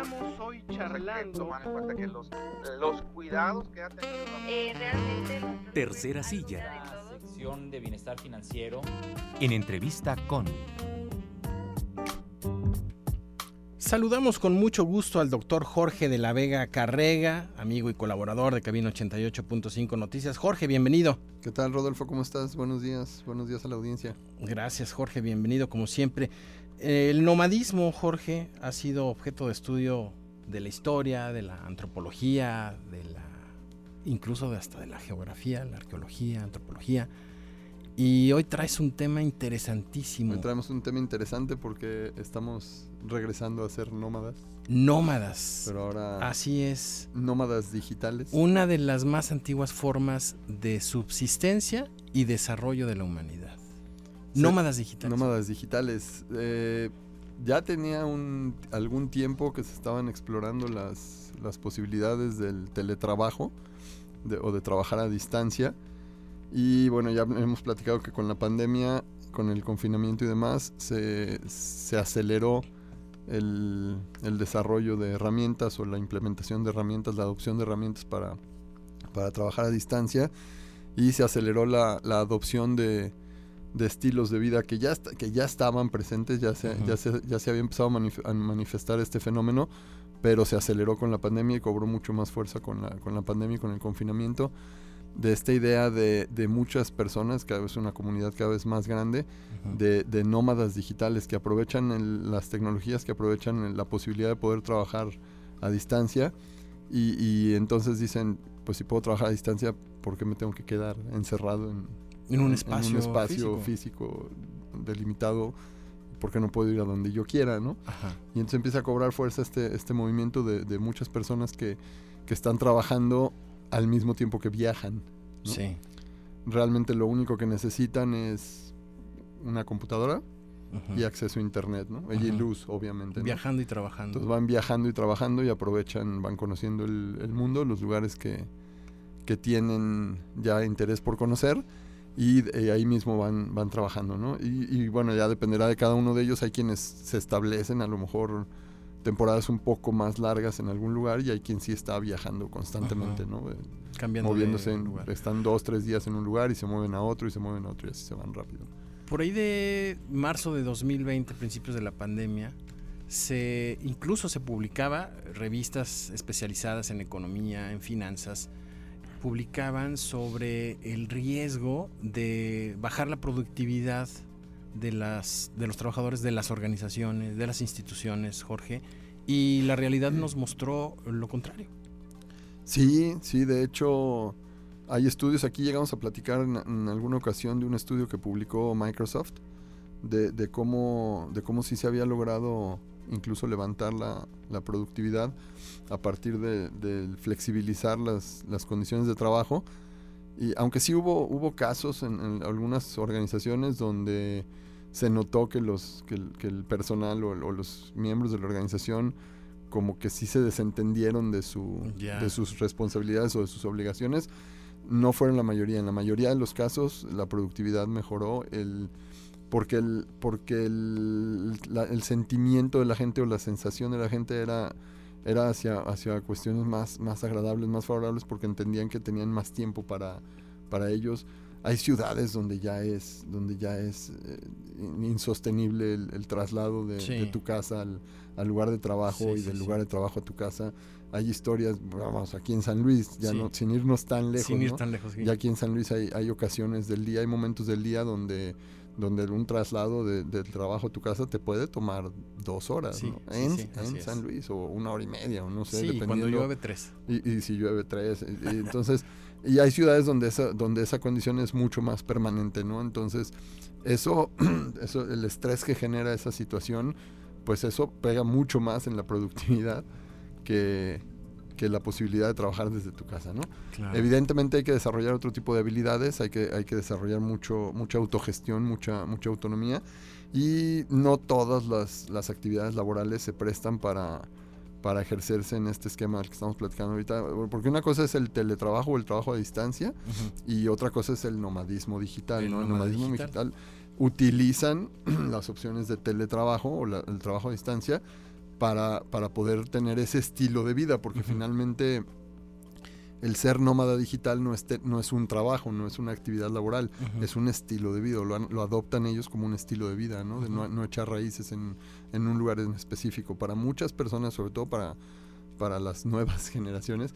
Estamos hoy charlando. Tomar en cuenta que los, los cuidados que ha tenido. Eh, realmente. Tercera silla. La sección de bienestar financiero. En entrevista con. Saludamos con mucho gusto al doctor Jorge de la Vega Carrega, amigo y colaborador de Cabina 88.5 Noticias. Jorge, bienvenido. ¿Qué tal, Rodolfo? ¿Cómo estás? Buenos días. Buenos días a la audiencia. Gracias, Jorge. Bienvenido, como siempre. El nomadismo, Jorge, ha sido objeto de estudio de la historia, de la antropología, de la incluso hasta de la geografía, la arqueología, antropología. Y hoy traes un tema interesantísimo. Hoy traemos un tema interesante porque estamos regresando a ser nómadas. Nómadas. Pero ahora. Así es. Nómadas digitales. Una de las más antiguas formas de subsistencia y desarrollo de la humanidad. Nómadas digitales. Nómadas digitales. Eh, ya tenía un, algún tiempo que se estaban explorando las, las posibilidades del teletrabajo o de trabajar a distancia. Y bueno, ya hemos platicado que con la pandemia, con el confinamiento y demás, se, se aceleró el, el, desarrollo de herramientas o la implementación de herramientas, la adopción de herramientas para, para trabajar a distancia y se aceleró la, la adopción de, de, estilos de vida que ya, que ya estaban presentes, ya se, ya, se, ya se había empezado a, manifestar este fenómeno, pero se aceleró con la pandemia y cobró mucho más fuerza con la, con la pandemia y con el confinamiento de esta idea de, de, muchas personas, cada vez una comunidad cada vez más grande, uh -huh. de, de, nómadas digitales que aprovechan el, las tecnologías, que aprovechan la posibilidad de poder trabajar a distancia y, y, entonces dicen, pues si puedo trabajar a distancia, ¿por qué me tengo que quedar encerrado en, en un espacio, en un espacio físico. físico. delimitado? ¿Por qué no puedo ir a donde yo quiera? ¿no? Ajá. Y entonces empieza a cobrar fuerza este, este movimiento de, de muchas personas que, que están trabajando al mismo tiempo que viajan. ¿no? Sí. Realmente lo único que necesitan es una computadora y acceso a internet, ¿no? Y luz, obviamente. ¿no? Viajando y trabajando. Entonces van viajando y trabajando y aprovechan, van conociendo el, el mundo, los lugares que, que, tienen ya interés por conocer y eh, ahí mismo van, van trabajando, ¿no? Y, y, bueno, ya dependerá de cada uno de ellos. Hay quienes se establecen, a lo mejor temporadas un poco más largas en algún lugar y hay quien sí está viajando constantemente, Ajá. ¿no? Cambiando Moviéndose, de en, lugar. están dos, tres días en un lugar y se mueven a otro y se mueven a otro y así se van rápido. Por ahí de marzo de 2020, principios de la pandemia, se incluso se publicaba revistas especializadas en economía, en finanzas, publicaban sobre el riesgo de bajar la productividad de las de los trabajadores de las organizaciones, de las instituciones, Jorge, y la realidad nos mostró lo contrario. Sí, sí, de hecho hay estudios, aquí llegamos a platicar en, alguna ocasión de un estudio que publicó Microsoft de, de, cómo, de cómo sí se había logrado incluso levantar la, la productividad a partir de, de flexibilizar las, las, condiciones de trabajo. Y aunque sí hubo, hubo casos en, en algunas organizaciones donde se notó que, los, que, el, que el personal o, o, los miembros de la organización como que sí se desentendieron de, su, yeah. de sus responsabilidades o de sus obligaciones. No fueron la mayoría. En la mayoría de los casos la productividad mejoró. El, porque el, porque el, la, el sentimiento de la gente o la sensación de la gente era, era hacia, hacia cuestiones más, más agradables, más favorables, porque entendían que tenían más tiempo para, para ellos. Hay ciudades donde ya es, donde ya es eh, insostenible el, el traslado de, sí. de, tu casa al, al lugar de trabajo sí, y sí, del lugar de trabajo a tu casa. Hay historias, vamos, aquí en San Luis, ya no, sin irnos tan lejos, sin ir ¿no? tan lejos ya aquí en San Luis hay, hay ocasiones del día, hay momentos del día donde donde un traslado de, del trabajo a tu casa te puede tomar dos horas sí, ¿no? en, sí, sí, en San Luis o una hora y media o no sé dependiendo cuando llueve tres. Y, y si llueve tres y, y entonces y hay ciudades donde esa donde esa condición es mucho más permanente no entonces eso eso el estrés que genera esa situación pues eso pega mucho más en la productividad que que la posibilidad de trabajar desde tu casa, ¿no? Claro. Evidentemente hay que desarrollar otro tipo de habilidades, hay que, hay que desarrollar mucho, mucha autogestión, mucha, mucha autonomía y no todas las, las actividades laborales se prestan para, para ejercerse en este esquema del que estamos platicando ahorita, porque una cosa es el teletrabajo o el trabajo a distancia uh -huh. y otra cosa es el nomadismo digital, el ¿no? nomadismo el nomadismo digital, digital utilizan las opciones de teletrabajo o la, el trabajo a distancia para, para poder tener ese estilo de vida, porque finalmente el ser nómada digital no es, no es un trabajo, no es una actividad laboral, es un estilo de vida, lo, lo, adoptan ellos como un estilo de vida, ¿no? De no, no echar raíces en, en, un lugar en específico. Para muchas personas, sobre todo para para las nuevas generaciones.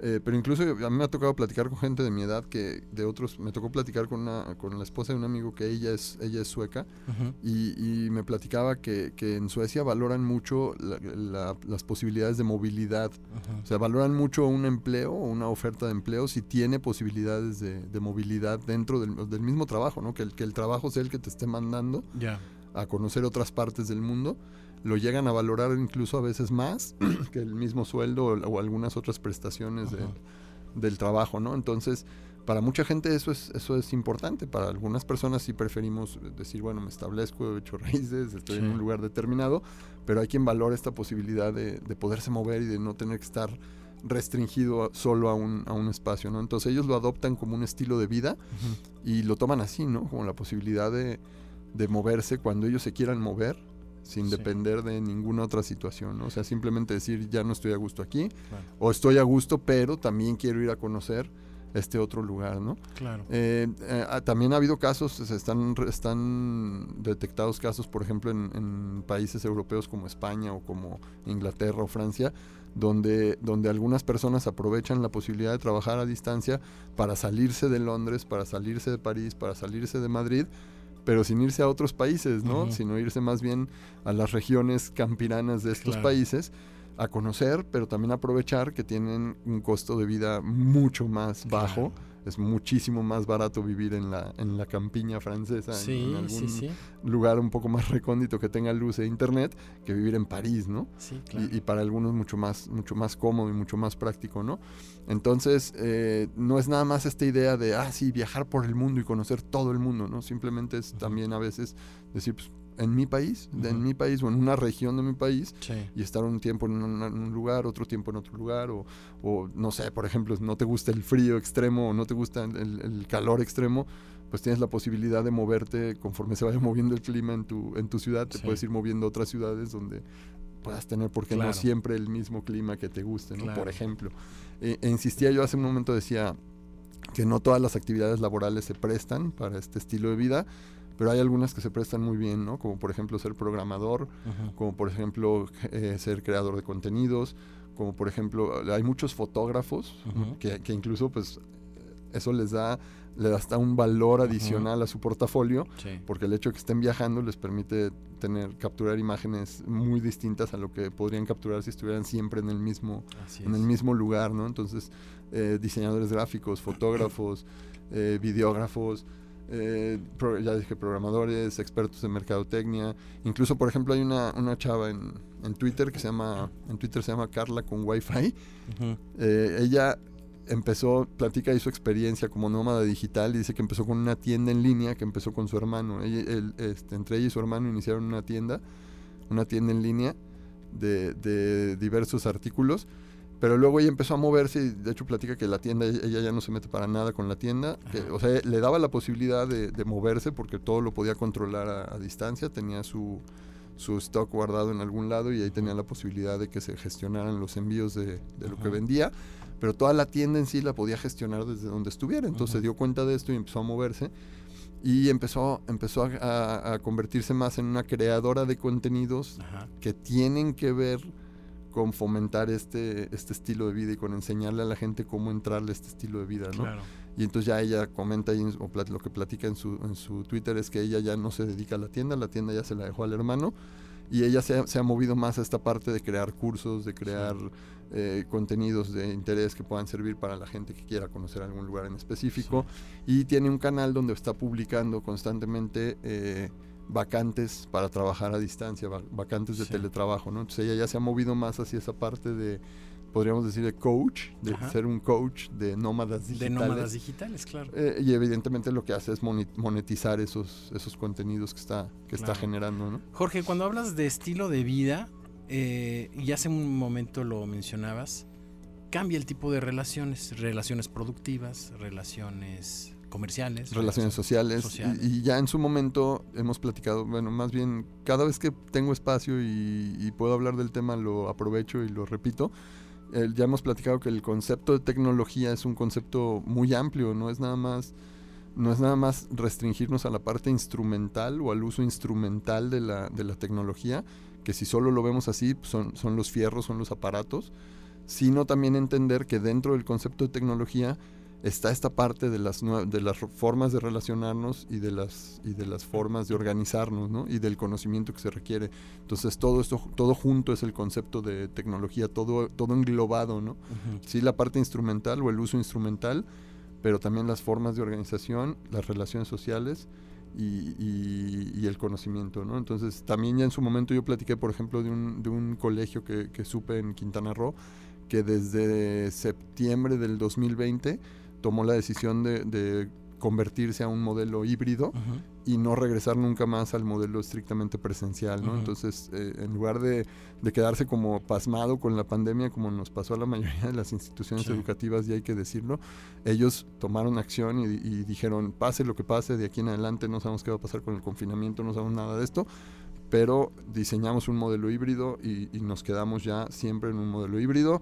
Eh, pero incluso a mí me ha tocado platicar con gente de mi edad que de otros, me tocó platicar con, una, con la esposa de un amigo que ella es, ella es sueca y, me platicaba que, que, en Suecia valoran mucho las posibilidades de movilidad. O sea, valoran mucho un empleo o una oferta de empleo si tiene posibilidades de, movilidad dentro del, del, mismo trabajo, ¿no? Que el, que el trabajo sea el que te esté mandando a conocer otras partes del mundo lo llegan a valorar incluso a veces más que el mismo sueldo o, algunas otras prestaciones del trabajo, ¿no? Entonces, para mucha gente eso es, eso es importante. Para algunas personas sí preferimos decir, bueno, me establezco, he hecho raíces, estoy en un lugar determinado, pero hay quien valora esta posibilidad de, poderse mover y de no tener que estar restringido solo a un, a un espacio, ¿no? Entonces ellos lo adoptan como un estilo de vida y lo toman así, ¿no? Como la posibilidad de, de moverse cuando ellos se quieran mover sin depender de ninguna otra situación, O sea, simplemente decir, ya no estoy a gusto aquí, o estoy a gusto, pero también quiero ir a conocer este otro lugar, ¿no? Claro. Eh, eh, ah, también ha habido casos, están, están detectados casos, por ejemplo, en, países europeos como España o como Inglaterra o Francia, donde, donde algunas personas aprovechan la posibilidad de trabajar a distancia para salirse de Londres, para salirse de París, para salirse de Madrid, pero sin irse a otros países, ¿no? Sino irse más bien a las regiones campiranas de estos países a conocer, pero también aprovechar que tienen un costo de vida mucho más bajo es muchísimo más barato vivir en la, en la campiña francesa, en, algún lugar un poco más recóndito que tenga luz e internet, que vivir en París, ¿no? y, para algunos mucho más, mucho más cómodo y mucho más práctico, ¿no? Entonces, eh, no es nada más esta idea de, ah, sí, viajar por el mundo y conocer todo el mundo, ¿no? Simplemente es también a veces decir, pues, en mi país, en mi país o en una región de mi país y estar un tiempo en un, lugar, otro tiempo en otro lugar o, o, no sé, por ejemplo, no te gusta el frío extremo o no te gusta el, calor extremo, pues tienes la posibilidad de moverte conforme se vaya moviendo el clima en tu, en tu ciudad, te puedes ir moviendo a otras ciudades donde puedas tener, porque no siempre el mismo clima que te guste, ¿no? Por ejemplo. E, e insistía yo hace un momento, decía que no todas las actividades laborales se prestan para este estilo de vida, pero hay algunas que se prestan muy bien, ¿no? Como por ejemplo ser programador, como por ejemplo eh, ser creador de contenidos, como por ejemplo hay muchos fotógrafos que, que, incluso pues eso les da le da hasta un valor adicional a su portafolio, porque el hecho de que estén viajando les permite tener capturar imágenes muy distintas a lo que podrían capturar si estuvieran siempre en el mismo en el mismo lugar, ¿no? Entonces eh, diseñadores gráficos, fotógrafos, eh, videógrafos, eh, ya dije programadores, expertos en mercadotecnia, incluso por ejemplo hay una, una chava en, en, Twitter que se llama, en Twitter se llama Carla con Wi-Fi. Eh, ella empezó, platica ahí su experiencia como nómada digital y dice que empezó con una tienda en línea que empezó con su hermano. Este, entre ella y su hermano iniciaron una tienda, una tienda en línea de, de diversos artículos pero luego ella empezó a moverse y de hecho platica que la tienda, ella ya no se mete para nada con la tienda. o sea, le daba la posibilidad de, moverse porque todo lo podía controlar a, distancia. Tenía su, su, stock guardado en algún lado y ahí tenía la posibilidad de que se gestionaran los envíos de, lo que vendía. Pero toda la tienda en sí la podía gestionar desde donde estuviera. Entonces se dio cuenta de esto y empezó a moverse. Y empezó, empezó a, a convertirse más en una creadora de contenidos que tienen que ver con fomentar este, este estilo de vida y con enseñarle a la gente cómo entrarle a este estilo de vida, ¿no? Y entonces ya ella comenta y, o lo que platica en su, en su Twitter es que ella ya no se dedica a la tienda, la tienda ya se la dejó al hermano y ella se ha, se ha movido más a esta parte de crear cursos, de crear eh, contenidos de interés que puedan servir para la gente que quiera conocer algún lugar en específico y tiene un canal donde está publicando constantemente eh, vacantes para trabajar a distancia, vacantes de teletrabajo, ¿no? Entonces ella ya se ha movido más hacia esa parte de, podríamos decir, de coach, de ser un coach de nómadas digitales. De nómadas digitales, claro. Eh, y evidentemente lo que hace es monetizar esos, esos contenidos que está, que está generando, ¿no? Jorge, cuando hablas de estilo de vida, eh, y hace un momento lo mencionabas, cambia el tipo de relaciones, relaciones productivas, relaciones comerciales. Relaciones sociales. sociales. Y, y ya en su momento hemos platicado, bueno, más bien cada vez que tengo espacio y, y puedo hablar del tema lo aprovecho y lo repito. Eh, ya hemos platicado que el concepto de tecnología es un concepto muy amplio, no es nada más no es nada más restringirnos a la parte instrumental o al uso instrumental de la, de la tecnología, que si solo lo vemos así pues, son, son los fierros, son los aparatos, sino también entender que dentro del concepto de tecnología está esta parte de las, de las formas de relacionarnos y de las, y de las formas de organizarnos ¿no? y del conocimiento que se requiere. Entonces todo esto, todo junto es el concepto de tecnología, todo, todo englobado, ¿no? Ujú. Sí, la parte instrumental o el uso instrumental, pero también las formas de organización, las relaciones sociales y, y- y el conocimiento, ¿no? Entonces, también ya en su momento yo platiqué, por ejemplo, de un, de un colegio que, que supe en Quintana Roo, que desde septiembre del 2020 tomó la decisión de, de convertirse a un modelo híbrido Ujú. y no regresar nunca más al modelo estrictamente presencial. Entonces, eh, en lugar de, de quedarse como pasmado con la pandemia, como nos pasó a la mayoría de las instituciones Sí. educativas, y hay que decirlo, ellos tomaron acción y, y dijeron, pase lo que pase, de aquí en adelante no sabemos qué va a pasar con el confinamiento, no sabemos nada de esto, pero diseñamos un modelo híbrido y, y nos quedamos ya siempre en un modelo híbrido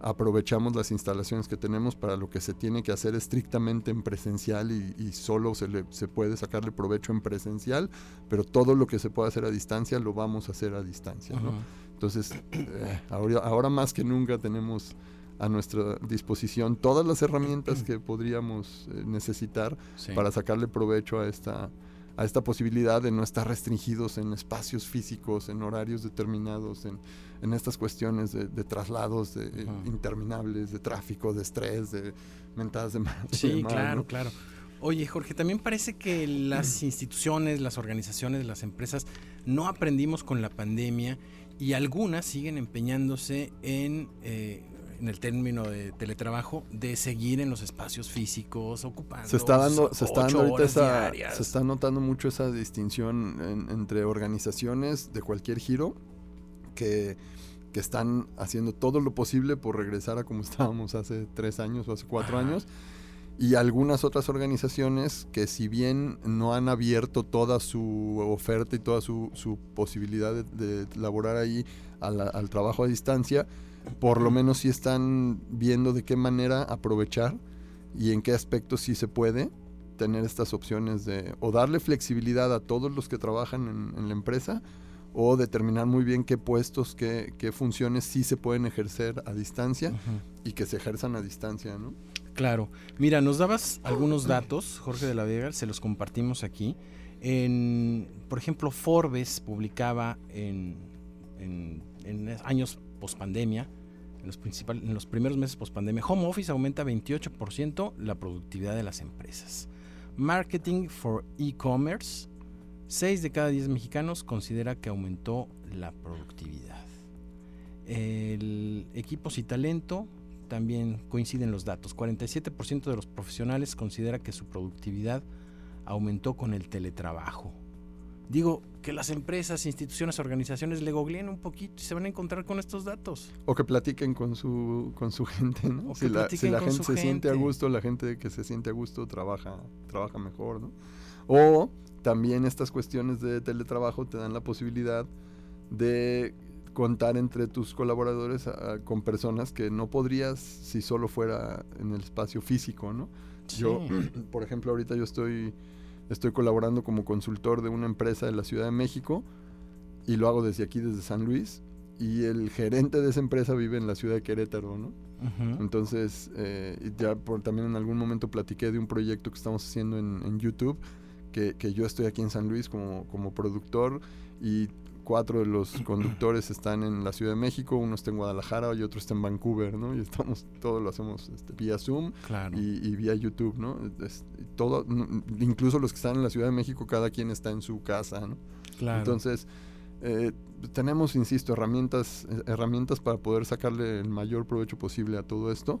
aprovechamos las instalaciones que tenemos para lo que se tiene que hacer estrictamente en presencial y, y solo se, le, se puede sacarle provecho en presencial, pero todo lo que se puede hacer a distancia lo vamos a hacer a distancia. ¿no? Ujú. Entonces, eh, ahora, ahora más que nunca tenemos a nuestra disposición todas las herramientas que podríamos eh, necesitar Sí. para sacarle provecho a esta, a esta posibilidad de no estar restringidos en espacios físicos, en horarios determinados, en, en estas cuestiones de, de traslados de, eh, interminables, de tráfico, de estrés, de mentadas de madre. Sí, claro, ¿no? claro. Oye, Jorge, también parece que las instituciones, las organizaciones, las empresas no aprendimos con la pandemia y algunas siguen empeñándose en, eh, en el término de teletrabajo, de seguir en los espacios físicos, ocupando. Se está dando, se está dando ahorita esa, diarias. se está notando mucho esa distinción en- entre organizaciones de cualquier giro que, que están haciendo todo lo posible por regresar a como estábamos hace tres años o hace cuatro Ajá. años. Y algunas otras organizaciones que si bien no han abierto toda su oferta y toda su, su posibilidad de, de laborar ahí la- al trabajo a distancia, por lo menos sí están viendo de qué manera aprovechar y en qué aspectos sí se puede tener estas opciones de o darle flexibilidad a todos los que trabajan en, en la empresa o determinar muy bien qué puestos, qué, qué funciones sí se pueden ejercer a distancia y que se ejerzan a distancia, ¿no? Claro. Mira, nos dabas algunos datos, Jorge de la Vega, se los compartimos aquí. En, por ejemplo, Forbes publicaba en, años pospandemia, en en los primeros meses pospandemia, Home Office aumenta 28% la productividad de las empresas. Marketing for e-commerce, 6 de cada 10 mexicanos considera que aumentó la productividad. El equipos y talento, también coinciden los datos. 47% de los profesionales considera que su productividad aumentó con el teletrabajo. Digo, que las empresas, instituciones, organizaciones le googleen un poquito y se van a encontrar con estos datos. O que platiquen con su, con su gente, ¿no? O Si que la, si gente se siente a gusto, la gente que se siente a gusto trabaja, trabaja mejor, ¿no? O también estas cuestiones de teletrabajo te dan la posibilidad de contar entre tus colaboradores a- con personas que no podrías si solo fuera en el espacio físico, ¿no? Yo, por ejemplo, ahorita yo estoy, estoy colaborando como consultor de una empresa de la Ciudad de México y lo hago desde aquí, desde San Luis. Y el gerente de esa empresa vive en la ciudad de Querétaro, ¿no? Entonces, eh, ya por, también en algún momento platiqué de un proyecto que estamos haciendo en, en YouTube, que, que yo estoy aquí en San Luis como, como productor y cuatro de los conductores están en la Ciudad de México, uno está en Guadalajara y otro está en Vancouver, ¿no? Y estamos, todo lo hacemos este, vía Zoom Claro. y, y vía YouTube, ¿no? Es- todo, incluso los que están en la Ciudad de México, cada quien está en su casa, ¿no? claro. Entonces, eh, tenemos, insisto, herramientas, eh, herramientas para poder sacarle el mayor provecho posible a todo esto.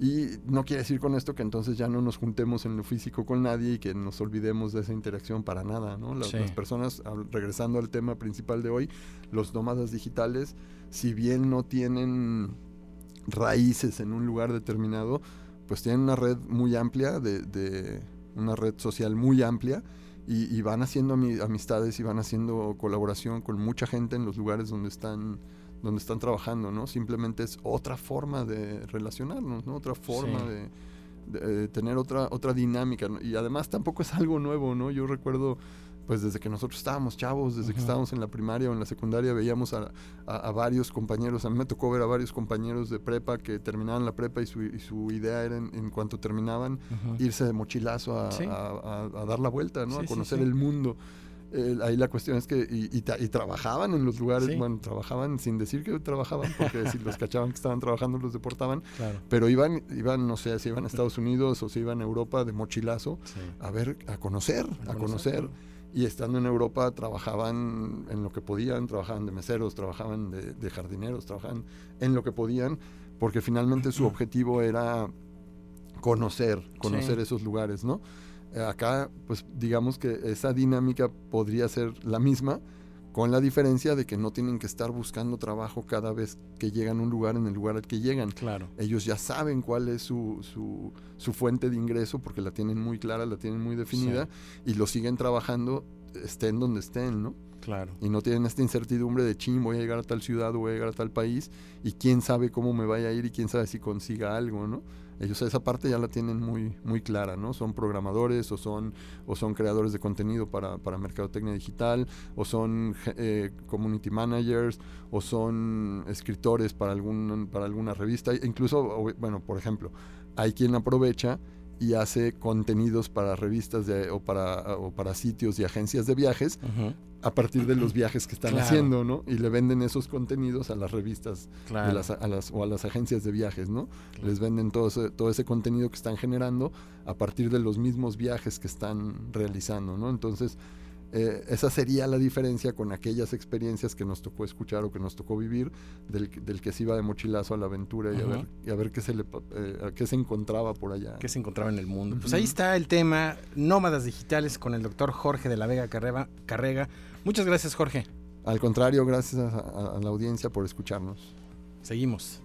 Y no quiere decir con esto que entonces ya no nos juntemos en lo físico con nadie y que nos olvidemos de esa interacción para nada, ¿no? Las, Sí. las personas, regresando al tema principal de hoy, los nómadas digitales, si bien no tienen raíces en un lugar determinado, pues tienen una red muy amplia de, de- una red social muy amplia y, y van haciendo ami- amistades y van haciendo colaboración con mucha gente en los lugares donde están donde están trabajando, ¿no? Simplemente es otra forma de relacionarnos, ¿no? Otra forma Sí. de, de, eh, tener otra otra dinámica ¿no? y además tampoco es algo nuevo, ¿no? Yo recuerdo pues desde que nosotros estábamos chavos, desde que estábamos en la primaria o en la secundaria, veíamos a, a- a varios compañeros, a mí me tocó ver a varios compañeros de prepa que terminaban la prepa y su, y su idea era en, en cuanto terminaban irse de mochilazo a, Sí. a- dar la vuelta, ¿no? Sí, a conocer sí. el mundo. Eh, ahí la cuestión es que, y, y ta- y trabajaban en los lugares, Sí. bueno, trabajaban sin decir que trabajaban, porque si los cachaban que estaban trabajando los deportaban, Claro. pero iban, iban, no sé, si iban a Estados Unidos o si iban a Europa de mochilazo Sí. a ver, a conocer, a conocer. Y estando en Europa trabajaban en lo que podían, trabajaban de meseros, trabajaban de, de jardineros, trabajaban en lo que podían, porque finalmente su objetivo era conocer, conocer Sí. esos lugares, ¿no? Eh, acá, pues digamos que esa dinámica podría ser la misma, con la diferencia de que no tienen que estar buscando trabajo cada vez que llegan a un lugar en el lugar al que llegan. Claro. Ellos ya saben cuál es su, su, su fuente de ingreso porque la tienen muy clara, la tienen muy definida y lo siguen trabajando estén donde estén, ¿no? Claro. Y no tienen esta incertidumbre de ching, voy a llegar a tal ciudad voy a llegar a tal país y quién sabe cómo me vaya a ir y quién sabe si consiga algo, ¿no? Ellos esa parte ya la tienen muy, muy clara, ¿no? Son programadores o son, o son creadores de contenido para, para mercadotecnia digital o son eh, community managers o son escritores para, algún, para alguna revista. E Incluso, bueno, por ejemplo, hay quien aprovecha y hace contenidos para revistas de- o, para, o para sitios y agencias de viajes a partir de los viajes que están Claro. haciendo, ¿no? Y le venden esos contenidos a las revistas Claro. las- a las, o a las agencias de viajes, ¿no? Claro. Les venden todo ese, todo ese contenido que están generando a partir de los mismos viajes que están realizando, ¿no? Entonces, eh, esa sería la diferencia con aquellas experiencias que nos tocó escuchar o que nos tocó vivir del, que- del que se iba de mochilazo a la aventura y, a, ver, y a ver qué se le eh, a qué se encontraba por allá. que se encontraba en el mundo. Pues ahí está el tema Nómadas Digitales con el doctor Jorge de la Vega Carrega. Carrega. Muchas gracias, Jorge. Al contrario, gracias a- a- a la audiencia por escucharnos. Seguimos.